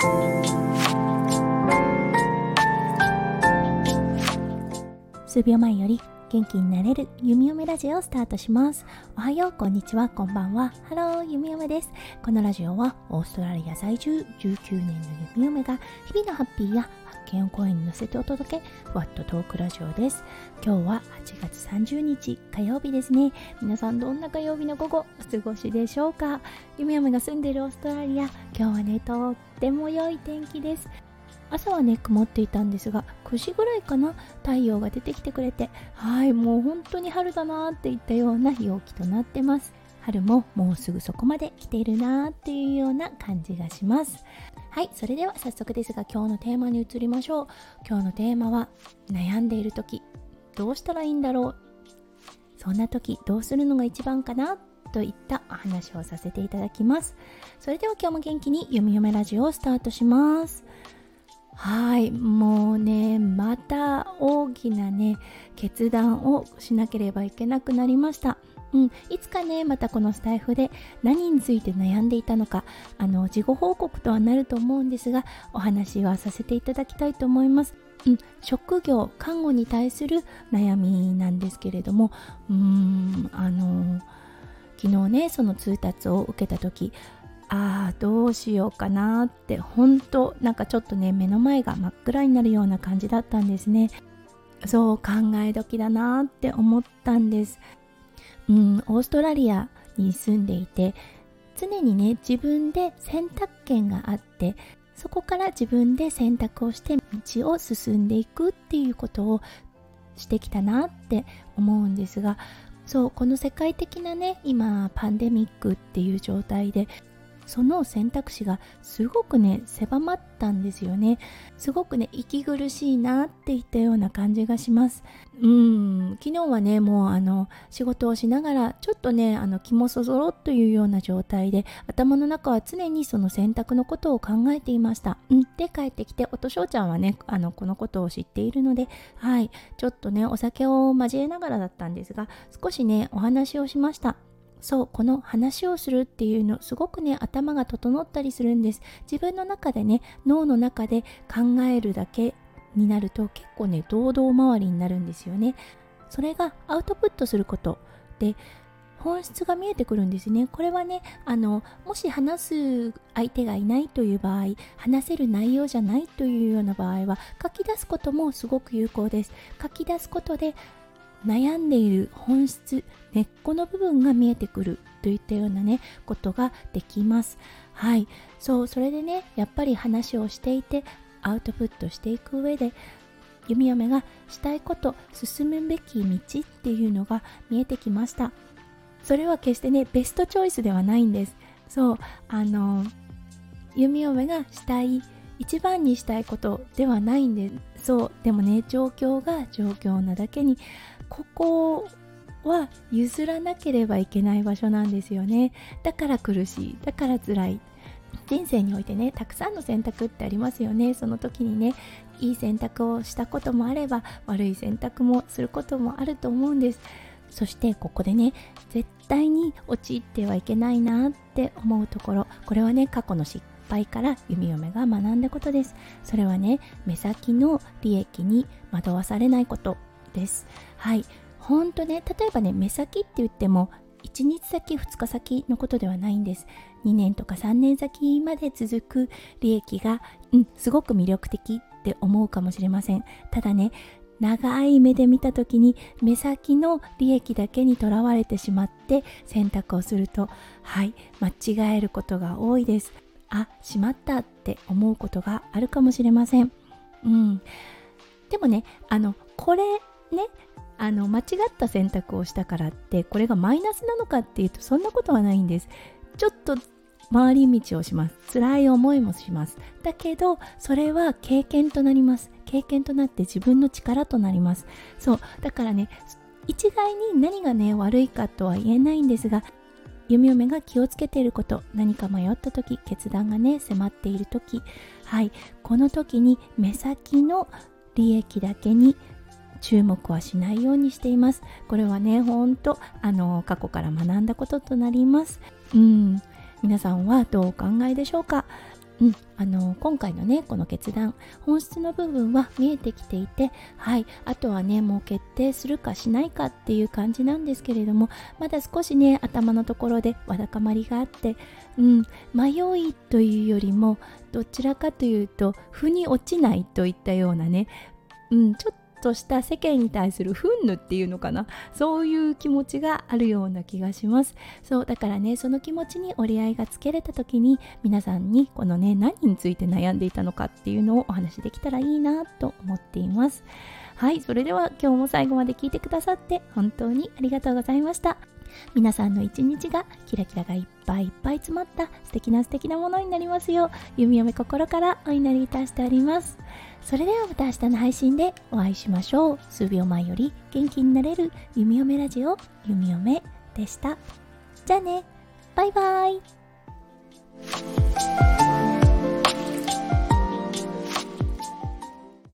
数秒前より元気になれる弓嫁ラジオをスタートします。おはようこんにちは。こんばんは。ハロー弓嫁です。このラジオはオーストラリア在住19年の弓嫁が日々のハッピーや発見を声に乗せてお届けふわっとトークラジオです今日は8月30日火曜日ですね皆さんどんな火曜日の午後お過ごしでしょうか弓嫁が住んでいるオーストラリア今日はねとっても良い天気です朝はね曇っていたんですが9時ぐらいかな太陽が出てきてくれてはいもう本当に春だなーっていったような陽気となってます春ももうすぐそこまで来ているなーっていうような感じがしますはいそれでは早速ですが今日のテーマに移りましょう。今日のテーマは悩んでいる時どうしたらいいんだろう。そんな時どうするのが一番かなといったお話をさせていただきます。それでは今日も元気によみよめラジオをスタートします。はい。もうねまた大きなね決断をしなければいけなくなりました。うん、いつかねまたこのスタイフで何について悩んでいたのかあの事後報告とはなると思うんですがお話はさせていただきたいと思います、うん、職業看護に対する悩みなんですけれどもうーん。あの昨日ねその通達を受けた時ああどうしようかなって本当なんかちょっとね目の前が真っ暗になるような感じだったんですね。そう考え時だなって思ったんです。うんオーストラリアに住んでいて常にね自分で選択権があってそこから自分で選択をして道を進んでいくっていうことをしてきたなって思うんですがそうこの世界的なね今パンデミックっていう状態でその選択肢がすごくね狭まったんですよね。すごくね息苦しいなっていったような感じがします。うん。昨日はねもうあの仕事をしながらちょっとねあの気もそぞろというような状態で頭の中は常にその選択のことを考えていました。うん。で帰ってきておとしょうちゃんはねあのこのことを知っているのではい。ちょっとねお酒を交えながらだったんですが少しねお話をしました。そうこの話をするっていうのすごくね頭が整ったりするんです。自分の中でね脳の中で考えるだけになると結構ね堂々回りになるんですよね。それがアウトプットすることで本質が見えてくるんですね。これはねあのもし話す相手がいないという場合話せる内容じゃないというような場合は書き出すこともすごく有効です。書き出すことで悩んでいる本質根っこの部分が見えてくるといったようなねことができます。はい。そうそれでねやっぱり話をしていてアウトプットしていく上で弓嫁がしたいこと進むべき道っていうのが見えてきました。それは決してねベストチョイスではないんです。そうあの弓嫁がしたい一番にしたいことではないんです。そうでもね状況が状況なだけにここは譲らなければいけない場所なんですよね。だから苦しい。だから辛い。人生においてねたくさんの選択ってありますよね。その時にねいい選択をしたこともあれば悪い選択もすることもあると思うんです。そしてここでね絶対に陥ってはいけないなって思うところ。これはね過去の失敗から弓嫁が学んだことです。それはね目先の利益に惑わされないこと。です。はい。ほんとね例えばね目先って言っても1日先2日先のことではないんです。2年とか3年先まで続く利益が、うん、すごく魅力的って思うかもしれません。ただね長い目で見た時に目先の利益だけにとらわれてしまって選択をするとはい間違えることが多いです。あしまったって思うことがあるかもしれません。うん。でもねあのこれねあの間違った選択をしたからってこれがマイナスなのかっていうとそんなことはないんです。ちょっと回り道をします。辛い思いもします。だけどそれは経験となります。経験となって自分の力となります。そう。だからね一概に何がね悪いかとは言えないんですが弓嫁が気をつけていること何か迷った時決断がね迫っている時。はい。この時に目先の利益だけに注目はしないようにしています。これはねほんとあの過去から学んだこととなります。うん。皆さんはどうお考えでしょうか？うん、あの今回のねこの決断本質の部分は見えてきていてはい。あとはねもう決定するかしないかっていう感じなんですけれどもまだ少しね頭のところでわだかまりがあって、うん、迷いというよりもどちらかというと腑に落ちないといったようなね、うん、ちょっとした世間に対する憤怒っていうのかな？そういう気持ちがあるような気がします。そうだからねその気持ちに折り合いがつけれた時に皆さんにこのね何について悩んでいたのかっていうのをお話できたらいいなと思っています。はいそれでは今日も最後まで聞いてくださって本当にありがとうございました。皆さんの一日がキラキラがいっぱいいっぱい詰まった素敵な素敵なものになりますよう弓嫁心からお祈りいたしております。それではまた明日の配信でお会いしましょう。数秒前より元気になれる弓嫁ラジオ弓嫁でした。じゃあね。バイバイ。